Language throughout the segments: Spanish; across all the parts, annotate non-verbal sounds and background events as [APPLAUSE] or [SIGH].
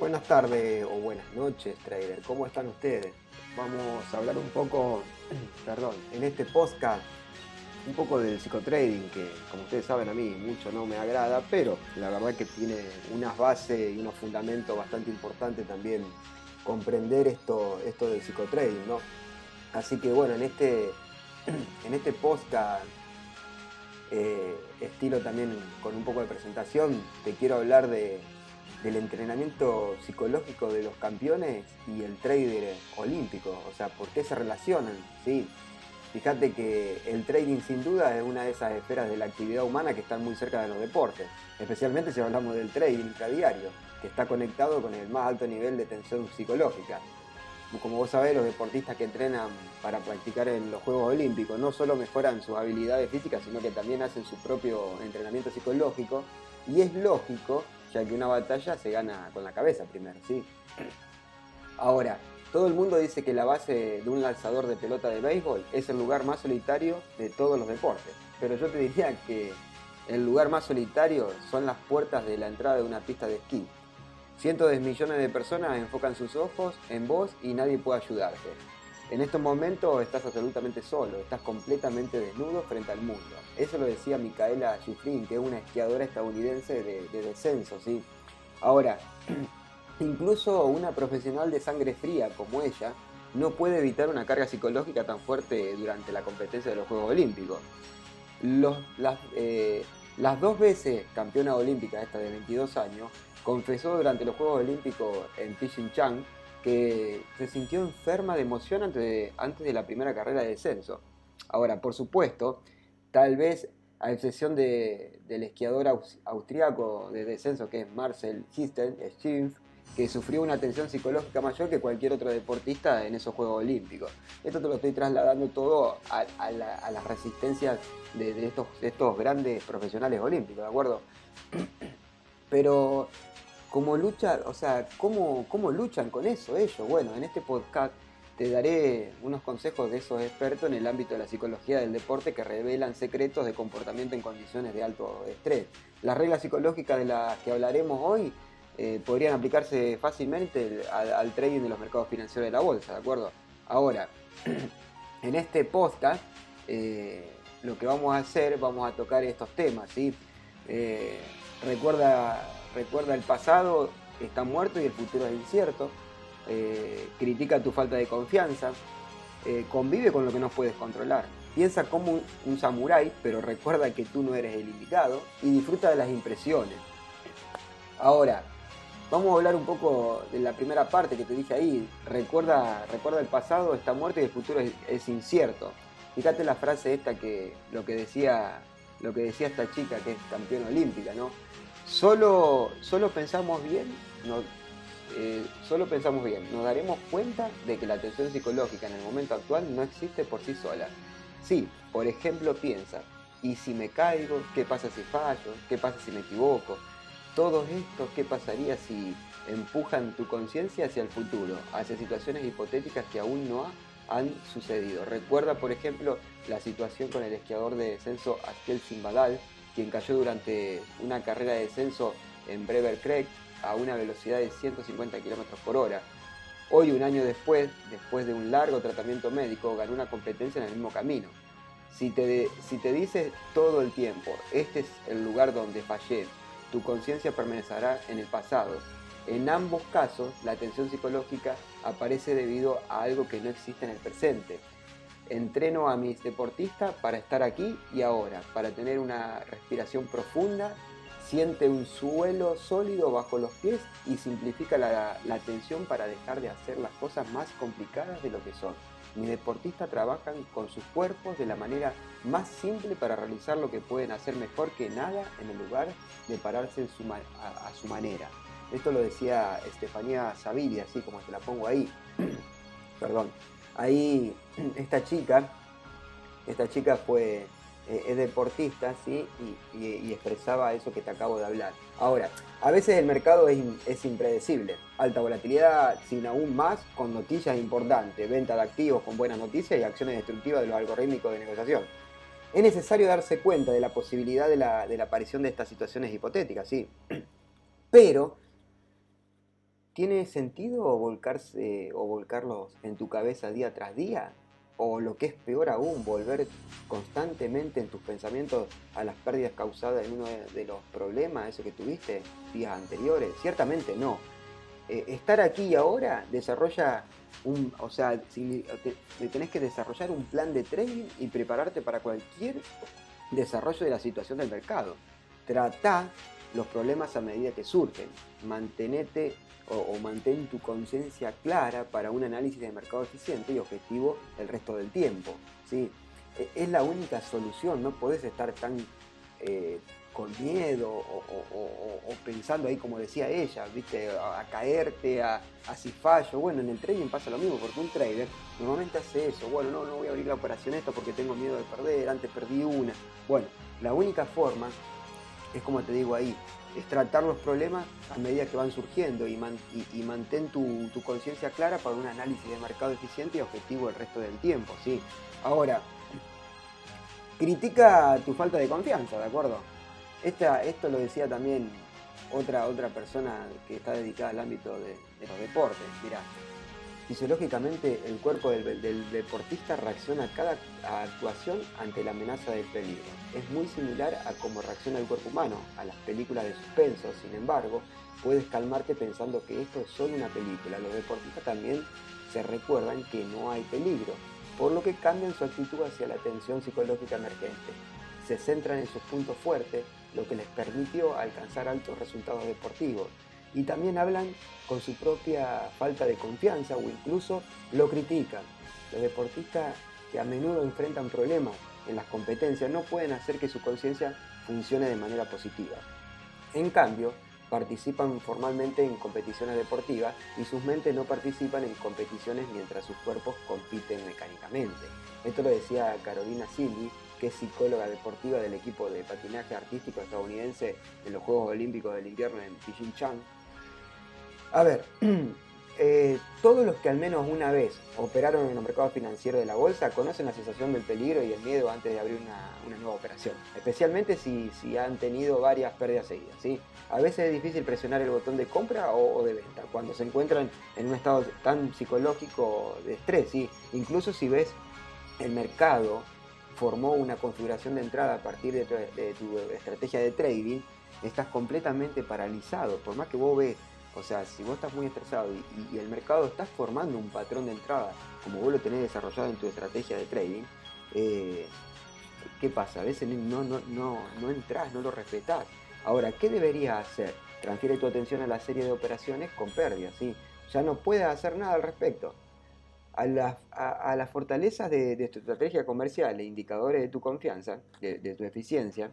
Buenas tardes o buenas noches, trader. ¿Cómo están ustedes? Vamos a hablar un poco, [CLEARS THROAT] perdón, en este podcast, un poco del psicotrading, que como ustedes saben a mí mucho no me agrada, pero la verdad que tiene unas bases y unos fundamentos bastante importantes también comprender esto, esto del psicotrading, ¿no? Así que bueno, en este, [CLEARS THROAT] en este podcast, eh, estilo también con un poco de presentación, te quiero hablar de, del entrenamiento psicológico de los campeones y el trader olímpico, o sea, por qué se relacionan, ¿sí? Fíjate que el trading sin duda es una de esas esferas de la actividad humana que están muy cerca de los deportes, especialmente si hablamos del trading intradiario, que está conectado con el más alto nivel de tensión psicológica. Como vos sabés, los deportistas que entrenan para practicar en los Juegos Olímpicos no solo mejoran sus habilidades físicas, sino que también hacen su propio entrenamiento psicológico. Y es lógico, ya que una batalla se gana con la cabeza primero, ¿sí? Ahora, todo el mundo dice que la base de un lanzador de pelota de béisbol es el lugar más solitario de todos los deportes. Pero yo te diría que el lugar más solitario son las puertas de la entrada de una pista de esquí. Cientos de millones de personas enfocan sus ojos en vos y nadie puede ayudarte. En estos momentos estás absolutamente solo, estás completamente desnudo frente al mundo. Eso lo decía Micaela Schifrin, que es una esquiadora estadounidense de, de descenso, ¿sí? Ahora, [CLEARS THROAT] incluso una profesional de sangre fría como ella no puede evitar una carga psicológica tan fuerte durante la competencia de los Juegos Olímpicos. Los, las, eh, las dos veces campeona olímpica, esta de 22 años, confesó durante los Juegos Olímpicos en Pyeongchang que se sintió enferma de emoción antes de, antes de la primera carrera de descenso. Ahora, por supuesto, tal vez a excepción de, del esquiador austriaco de descenso que es Marcel Hirstel, que sufrió una tensión psicológica mayor que cualquier otro deportista en esos Juegos Olímpicos. Esto te lo estoy trasladando todo a, la, a las resistencias de, estos, de estos grandes profesionales olímpicos, ¿de acuerdo? [CLEARS THROAT] Pero ¿Cómo lucha, o sea, ¿cómo, cómo luchan con eso ellos? Bueno, en este podcast te daré unos consejos de esos expertos en el ámbito de la psicología del deporte que revelan secretos de comportamiento en condiciones de alto estrés. Las reglas psicológicas de las que hablaremos hoy eh, podrían aplicarse fácilmente al, al, trading de los mercados financieros de la bolsa, ¿de acuerdo? Ahora, [CLEARS THROAT] en este podcast eh, lo que vamos a hacer, vamos a tocar estos temas, ¿sí? Eh, recuerda recuerda el pasado, está muerto y el futuro es incierto, eh, critica tu falta de confianza, eh, convive con lo que no puedes controlar, piensa como un, samurái, pero recuerda que tú no eres el indicado y disfruta de las impresiones. Ahora, vamos a hablar un poco de la primera parte que te dije ahí, recuerda, recuerda el pasado, está muerto y el futuro es, es incierto. Fíjate la frase esta que lo que decía lo que decía esta chica que es campeona olímpica, ¿no? Solo, solo pensamos bien, no, eh, solo pensamos bien, nos daremos cuenta de que la tensión psicológica en el momento actual no existe por sí sola. Sí, por ejemplo, piensa, ¿y si me caigo? ¿Qué pasa si fallo? ¿Qué pasa si me equivoco? Todo esto, ¿qué pasaría si empujan tu conciencia hacia el futuro, hacia situaciones hipotéticas que aún no han sucedido? Recuerda, por ejemplo, la situación con el esquiador de descenso Askel Simbadal, quien cayó durante una carrera de descenso en Brever Creek a una velocidad de 150 km por hora. Hoy, un año después, después de un largo tratamiento médico, ganó una competencia en el mismo camino. Si te, si te dices todo el tiempo, este es el lugar donde fallé, tu conciencia permanecerá en el pasado. En ambos casos, la tensión psicológica aparece debido a algo que no existe en el presente entreno a mis deportistas para estar aquí y ahora, para tener una respiración profunda, siente un suelo sólido bajo los pies y simplifica la, la tensión para dejar de hacer las cosas más complicadas de lo que son. Mis deportistas trabajan con sus cuerpos de la manera más simple para realizar lo que pueden hacer mejor que nada en el lugar de pararse a, su manera. Esto lo decía Estefanía Savili, así como se la pongo ahí. [CLEARS THROAT] Perdón ahí [CLEARS THROAT] esta chica, esta chica fue, eh, es deportista, ¿sí? Y, expresaba eso que te acabo de hablar. Ahora, a veces el mercado es, impredecible, alta volatilidad, sin aún más, con noticias importantes, venta de activos con buenas noticias y acciones destructivas de los algorítmicos de negociación. Es necesario darse cuenta de la posibilidad de la aparición de estas situaciones hipotéticas, sí. [CLEARS THROAT] Pero ¿tiene sentido volcarse o volcarlos en tu cabeza día tras día? o lo que es peor aún, volver constantemente en tus pensamientos a las pérdidas causadas en uno de los problemas, eso que tuviste días anteriores? Ciertamente no. Eh, estar aquí y ahora desarrolla un, o sea, te, tenés que desarrollar un plan de trading y prepararte para cualquier desarrollo de la situación del mercado. Trata los problemas a medida que surgen. Mantenete o, mantén tu conciencia clara para un análisis de mercado eficiente y objetivo el resto del tiempo. ¿sí? E, es la única solución, no podés estar tan eh, con miedo o, pensando ahí como decía ella, ¿viste? A, caerte, a, a, si fallo. Bueno, en el trading pasa lo mismo, porque un trader normalmente hace eso. Bueno, no, no voy a abrir la operación esta porque tengo miedo de perder, antes perdí una. Bueno, la única forma es como te digo ahí, es tratar los problemas a medida que van surgiendo y, mantén tu, conciencia clara para un análisis de mercado eficiente y objetivo el resto del tiempo. ¿sí? Ahora, critica tu falta de confianza, ¿de acuerdo? Esta, esto lo decía también otra, otra persona que está dedicada al ámbito de, de los deportes. Mira, Fisiológicamente, el cuerpo del, deportista reacciona a cada actuación ante la amenaza del peligro. Es muy similar a cómo reacciona el cuerpo humano a las películas de suspenso. Sin embargo, puedes calmarte pensando que esto es solo una película. Los deportistas también se recuerdan que no hay peligro, por lo que cambian su actitud hacia la tensión psicológica emergente. Se centran en sus puntos fuertes, lo que les permitió alcanzar altos resultados deportivos y también hablan con su propia falta de confianza o incluso lo critican. Los deportistas que a menudo enfrentan problemas en las competencias no pueden hacer que su conciencia funcione de manera positiva. En cambio, participan formalmente en competiciones deportivas y sus mentes no participan en competiciones mientras sus cuerpos compiten mecánicamente. Esto lo decía Carolina Silvi, que es psicóloga deportiva del equipo de patinaje artístico estadounidense en los Juegos Olímpicos del Invierno en Pyeongchang a ver, [CLEARS THROAT] eh, todos los que al menos una vez operaron en el mercado financiero de la bolsa conocen la sensación del peligro y el miedo antes de abrir una, nueva operación, especialmente si, han tenido varias pérdidas seguidas. ¿sí? A veces es difícil presionar el botón de compra o, de venta cuando se encuentran en un estado tan psicológico de estrés. ¿sí? Incluso si ves el mercado formó una configuración de entrada a partir de tu, estrategia de trading, estás completamente paralizado. Por más que vos ves o sea, si vos estás muy estresado y, el mercado está formando un patrón de entrada, como vos lo tenés desarrollado en tu estrategia de trading, eh, ¿qué pasa? A veces no, no, no, no entras, no lo respetás. Ahora, ¿qué deberías hacer? Transfiere tu atención a la serie de operaciones con pérdidas, ¿sí? Ya no puedes hacer nada al respecto. A, las fortalezas de, tu estrategia comercial e indicadores de tu confianza, de tu eficiencia,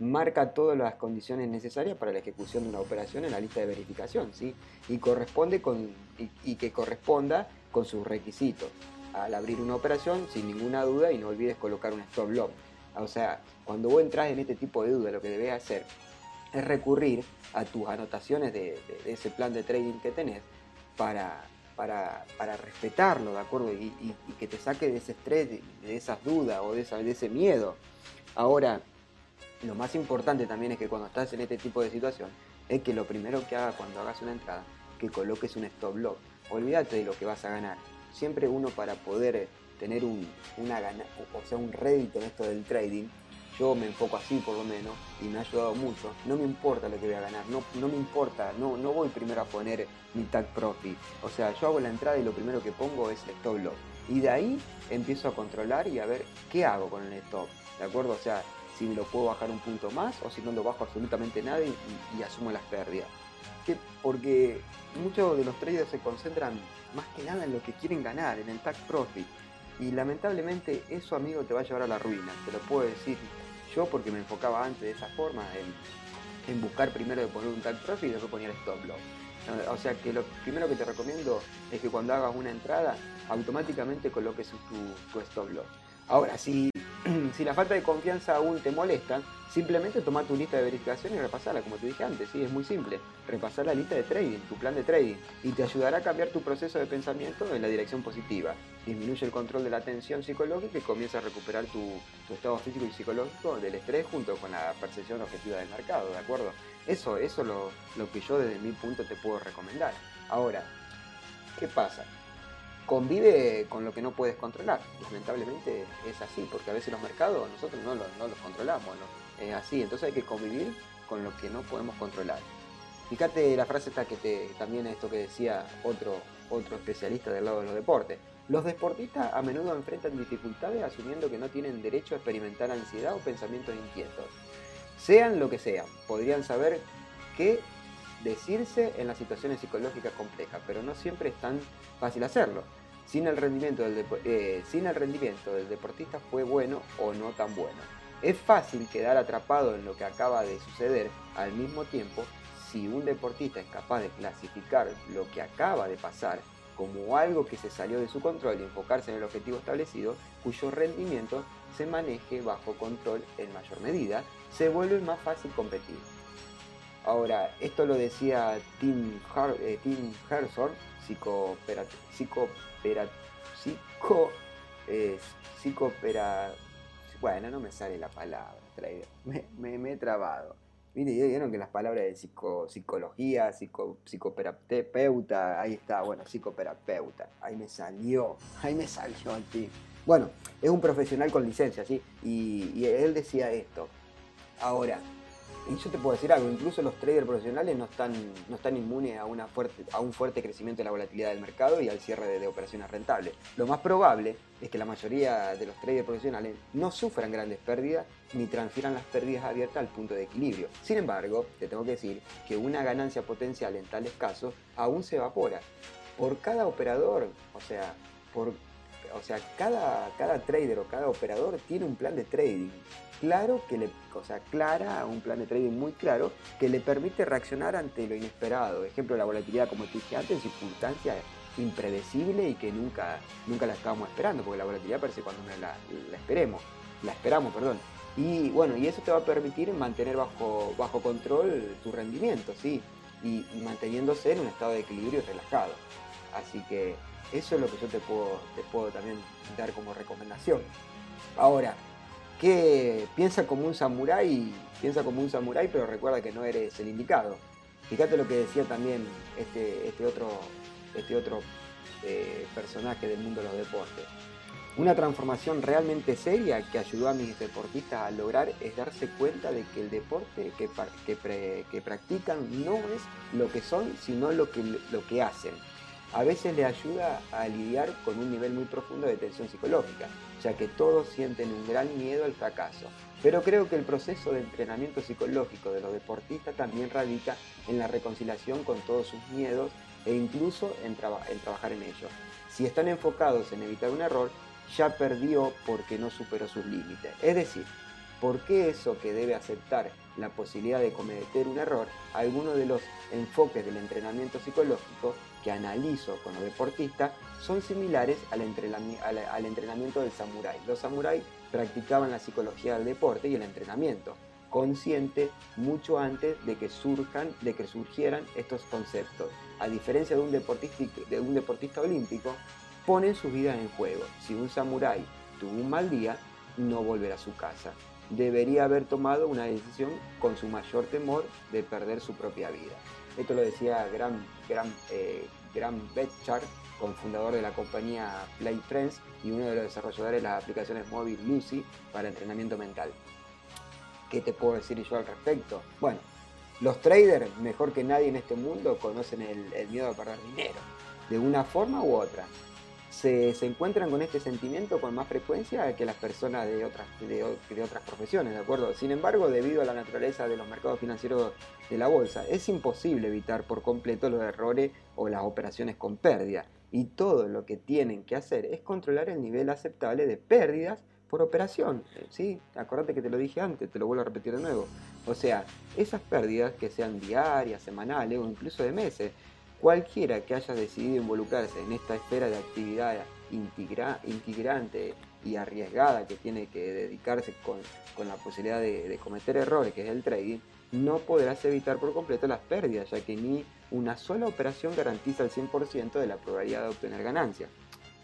marca todas las condiciones necesarias para la ejecución de una operación en la lista de verificación, ¿sí? Y, corresponde con, y, que corresponda con sus requisitos. Al abrir una operación, sin ninguna duda, y no olvides colocar un stop loss. O sea, cuando vos entras en este tipo de duda, lo que debes hacer es recurrir a tus anotaciones de, ese plan de trading que tenés para, para, respetarlo, ¿de acuerdo? Y, que te saque de ese estrés, de, esas dudas o de ese miedo. Ahora, lo más importante también es que cuando estás en este tipo de situación, es que lo primero que hagas cuando hagas una entrada, que coloques un stop loss. Olvídate de lo que vas a ganar. Siempre uno para poder eh, tener un, una gana, o sea, un rédito en esto del trading, yo me enfoco así por lo menos y me ha ayudado mucho. No me importa lo que voy a ganar, no, no me importa, no, no voy primero a poner mi tag profit. O sea, yo hago la entrada y lo primero que pongo es stop loss. Y de ahí empiezo a controlar y a ver qué hago con el stop. ¿De acuerdo? O sea, si lo puedo bajar un punto más o si no lo bajo absolutamente nada y, asumo las pérdidas. Porque muchos de los traders se concentran más que nada en lo que quieren ganar, en el tag profit. Y lamentablemente eso, amigo, te va a llevar a la ruina. Te lo puedo decir yo porque me enfocaba antes de esa forma en, buscar primero de poner un tag profit y después poner stop loss. O sea que lo primero que te recomiendo es que cuando hagas una entrada automáticamente coloques tu, tu stop loss. Ahora, si [CLEARS THROAT] si la falta de confianza aún te molesta, simplemente toma tu lista de verificación y repasarla, como te dije antes, ¿sí? es muy simple. Repasar la lista de trading, tu plan de trading, y te ayudará a cambiar tu proceso de pensamiento en la dirección positiva. Disminuye el control de la tensión psicológica y comienza a recuperar tu, estado físico y psicológico del estrés junto con la percepción objetiva del mercado, ¿de acuerdo? Eso, eso es lo, lo que yo desde mi punto te puedo recomendar. Ahora, ¿qué pasa? Convive con lo que no puedes controlar. Lamentablemente es así, porque a veces los mercados nosotros no los, controlamos, ¿no? Es así, entonces hay que convivir con lo que no podemos controlar. Fíjate la frase esta que te, también esto que decía otro, otro especialista del lado de los deportes. Los deportistas a menudo enfrentan dificultades asumiendo que no tienen derecho a experimentar ansiedad o pensamientos inquietos. Sean lo que sean, podrían saber qué decirse en las situaciones psicológicas complejas, pero no siempre es tan fácil hacerlo. Sin el, rendimiento del eh, sin el rendimiento del deportista fue bueno o no tan bueno. Es fácil quedar atrapado en lo que acaba de suceder al mismo tiempo si un deportista es capaz de clasificar lo que acaba de pasar como algo que se salió de su control y enfocarse en el objetivo establecido, cuyo rendimiento se maneje bajo control en mayor medida, se vuelve más fácil competir. Ahora, esto lo decía Tim, Har eh, Tim psico, psico, eh, bueno, no me sale la palabra, me, me, he trabado Mire, vieron que las palabras de psico, psicología, psico, psicoterapeuta, ahí está, bueno, psicoterapeuta, ahí me salió, ahí me salió el tío. Bueno, es un profesional con licencia, ¿sí? Y él decía esto. Ahora, y yo te puedo decir algo, incluso los traders profesionales no están, no están inmunes a, una fuerte, a un fuerte crecimiento de la volatilidad del mercado y al cierre de, operaciones rentables. Lo más probable es que la mayoría de los traders profesionales no sufran grandes pérdidas ni transfieran las pérdidas abiertas al punto de equilibrio. Sin embargo, te tengo que decir que una ganancia potencial en tales casos aún se evapora. Por cada operador, o sea, por, o sea cada, cada trader o cada operador tiene un plan de trading claro que le, o sea, clara, un plan de trading muy claro que le permite reaccionar ante lo inesperado. Ejemplo, la volatilidad, como te dije antes, en circunstancias impredecibles y que nunca, nunca la estábamos esperando, porque la volatilidad aparece cuando la, la esperemos, la esperamos, perdón. Y bueno, y eso te va a permitir mantener bajo, bajo control tu rendimiento, ¿sí? Y, y, manteniéndose en un estado de equilibrio relajado. Así que eso es lo que yo te puedo, te puedo también dar como recomendación. Ahora, que piensa como un samurái, piensa como un samurái, pero recuerda que no eres el indicado. Fíjate lo que decía también este, este otro, este otro eh, personaje del mundo de los deportes. Una transformación realmente seria que ayudó a mis deportistas a lograr es darse cuenta de que el deporte que, que, practican no es lo que son, sino lo que, lo que hacen a veces le ayuda a lidiar con un nivel muy profundo de tensión psicológica, ya que todos sienten un gran miedo al fracaso. Pero creo que el proceso de entrenamiento psicológico de los deportistas también radica en la reconciliación con todos sus miedos e incluso en, trabajar en ellos. Si están enfocados en evitar un error, ya perdió porque no superó sus límites. Es decir, ¿por qué eso que debe aceptar la posibilidad de cometer un error? Algunos de los enfoques del entrenamiento psicológico que analizo con los deportistas son similares al, entrenamiento del samurái. Los samuráis practicaban la psicología del deporte y el entrenamiento, consciente mucho antes de que, surjan, de que surgieran estos conceptos. A diferencia de un, deportista, de un deportista olímpico, ponen sus vidas en juego. Si un samurái tuvo un mal día, no volverá a su casa. Debería haber tomado una decisión con su mayor temor de perder su propia vida. Esto lo decía Graham, Graham, eh, cofundador de la compañía Play Friends y uno de los desarrolladores de las aplicaciones móvil Lucy para entrenamiento mental. ¿Qué te puedo decir yo al respecto? Bueno, los traders, mejor que nadie en este mundo, conocen el miedo a perder dinero, de una forma u otra se, encuentran con este sentimiento con más frecuencia que las personas de otras, de, otras profesiones, ¿de acuerdo? Sin embargo, debido a la naturaleza de los mercados financieros de la bolsa, es imposible evitar por completo los errores o las operaciones con pérdida. Y todo lo que tienen que hacer es controlar el nivel aceptable de pérdidas por operación. ¿sí? Acordate que te lo dije antes, te lo vuelvo a repetir de nuevo. O sea, esas pérdidas que sean diarias, semanales o incluso de meses, Cualquiera que haya decidido involucrarse en esta esfera de actividad integrante y arriesgada que tiene que dedicarse con, la posibilidad de, cometer errores, que es el trading, no podrás evitar por completo las pérdidas, ya que ni una sola operación garantiza el 100% de la probabilidad de obtener ganancias.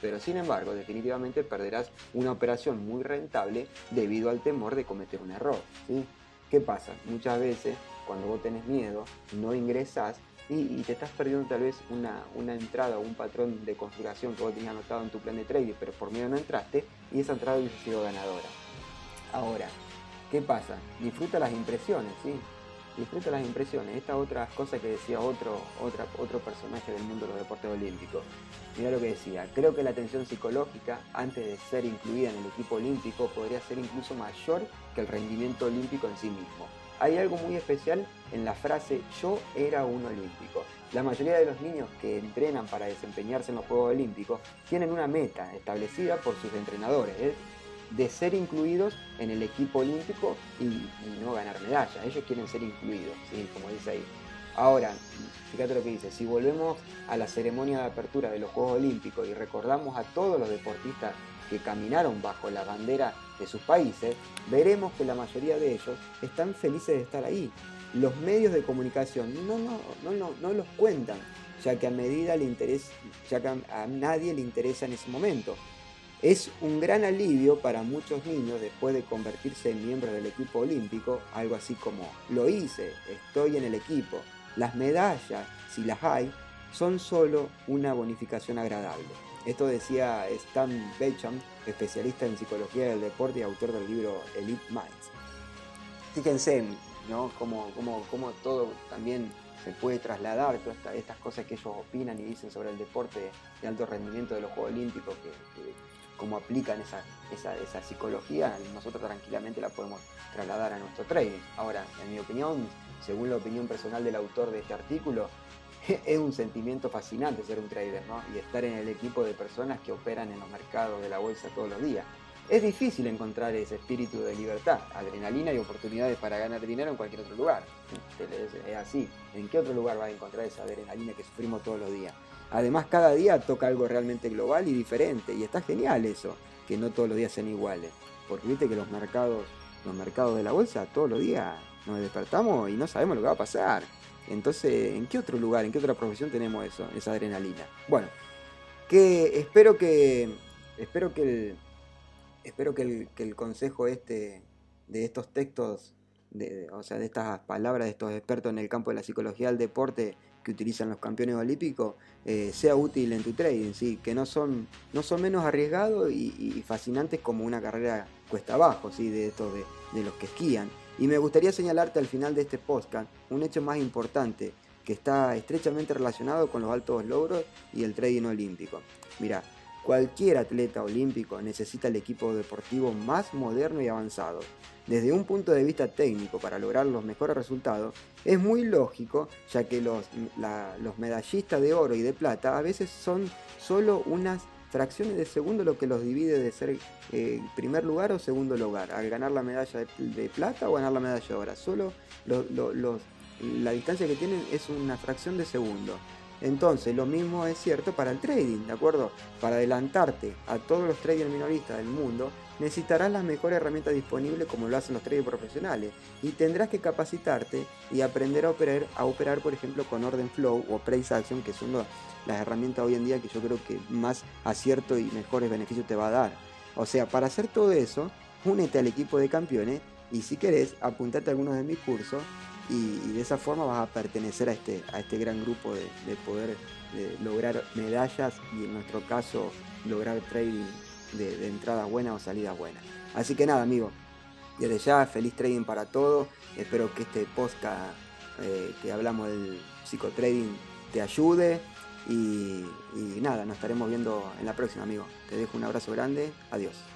Pero sin embargo, definitivamente perderás una operación muy rentable debido al temor de cometer un error. ¿sí? ¿Qué pasa? Muchas veces cuando vos tenés miedo, no ingresás y, te estás perdiendo tal vez una, una, entrada o un patrón de configuración que vos tenías anotado en tu plan de trading, pero por miedo no entraste y esa entrada hubiese sido ganadora. Ahora, ¿qué pasa? Disfruta las impresiones, ¿sí? Disfruta las impresiones. Esta otra cosa que decía otro, otra, otro personaje del mundo de los deportes olímpicos. Mira lo que decía. Creo que la tensión psicológica, antes de ser incluida en el equipo olímpico, podría ser incluso mayor que el rendimiento olímpico en sí mismo hay algo muy especial en la frase yo era un olímpico. La mayoría de los niños que entrenan para desempeñarse en los Juegos Olímpicos tienen una meta establecida por sus entrenadores, de ser incluidos en el equipo olímpico y, no ganar medallas. Ellos quieren ser incluidos, ¿sí? como dice ahí. Ahora, fíjate lo que dice, si volvemos a la ceremonia de apertura de los Juegos Olímpicos y recordamos a todos los deportistas que caminaron bajo la bandera de sus países, veremos que la mayoría de ellos están felices de estar ahí. Los medios de comunicación no, no, no, no, los cuentan, ya que a medida le interesa, ya que a nadie le interesa en ese momento. Es un gran alivio para muchos niños después de convertirse en miembros del equipo olímpico, algo así como lo hice, estoy en el equipo. Las medallas, si las hay, son solo una bonificación agradable. Esto decía Stan Beckham, especialista en psicología del deporte y autor del libro Elite Minds. Fíjense, ¿no? Cómo, todo también se puede trasladar, todas estas cosas que ellos opinan y dicen sobre el deporte de alto rendimiento de los Juegos Olímpicos, que, cómo aplican esa, esa, psicología, nosotros tranquilamente la podemos trasladar a nuestro trading. Ahora, en mi opinión, según la opinión personal del autor de este artículo, [LAUGHS] es un sentimiento fascinante ser un trader, ¿no? Y estar en el equipo de personas que operan en los mercados de la bolsa todos los días. Es difícil encontrar ese espíritu de libertad, adrenalina y oportunidades para ganar dinero en cualquier otro lugar. Es así. ¿En qué otro lugar vas a encontrar esa adrenalina que sufrimos todos los días? Además, cada día toca algo realmente global y diferente. Y está genial eso, que no todos los días sean iguales. Porque viste que los mercados, los mercados de la bolsa, todos los días nos despertamos y no sabemos lo que va a pasar. Entonces, ¿en qué otro lugar, en qué otra profesión tenemos eso, esa adrenalina? Bueno, que espero que espero que el, espero que el, consejo este de estos textos, de, o sea, de estas palabras de estos expertos en el campo de la psicología del deporte que utilizan los campeones olímpicos eh, sea útil en tu trading, ¿sí? que no son, no son menos arriesgados y, fascinantes como una carrera cuesta abajo ¿sí? de estos de, de los que esquían. Y me gustaría señalarte al final de este podcast un hecho más importante que está estrechamente relacionado con los altos logros y el trading olímpico. Mira, cualquier atleta olímpico necesita el equipo deportivo más moderno y avanzado. Desde un punto de vista técnico, para lograr los mejores resultados, es muy lógico, ya que los, los medallistas de oro y de plata a veces son solo unas fracciones de segundo lo que los divide de ser eh, primer lugar o segundo lugar, al ganar la medalla de, plata o ganar la medalla de oro. Solo la distancia que tienen es una fracción de segundo. Entonces, lo mismo es cierto para el trading, ¿de acuerdo? Para adelantarte a todos los traders minoristas del mundo, necesitarás las mejores herramientas disponibles como lo hacen los traders profesionales y tendrás que capacitarte y aprender a operar, a operar por ejemplo con Orden Flow o Price Action, que son las herramientas hoy en día que yo creo que más acierto y mejores beneficios te va a dar. O sea, para hacer todo eso, únete al equipo de campeones y si querés, apuntate a algunos de mis cursos y, de esa forma vas a pertenecer a este, a este gran grupo de, poder lograr medallas y en nuestro caso lograr trading de, entradas buenas o salidas buenas. Así que nada, amigo, desde ya feliz trading para todos. Espero que este podcast eh, que hablamos del psicotrading te ayude. Y, y nada, nos estaremos viendo en la próxima, amigo. Te dejo un abrazo grande. Adiós.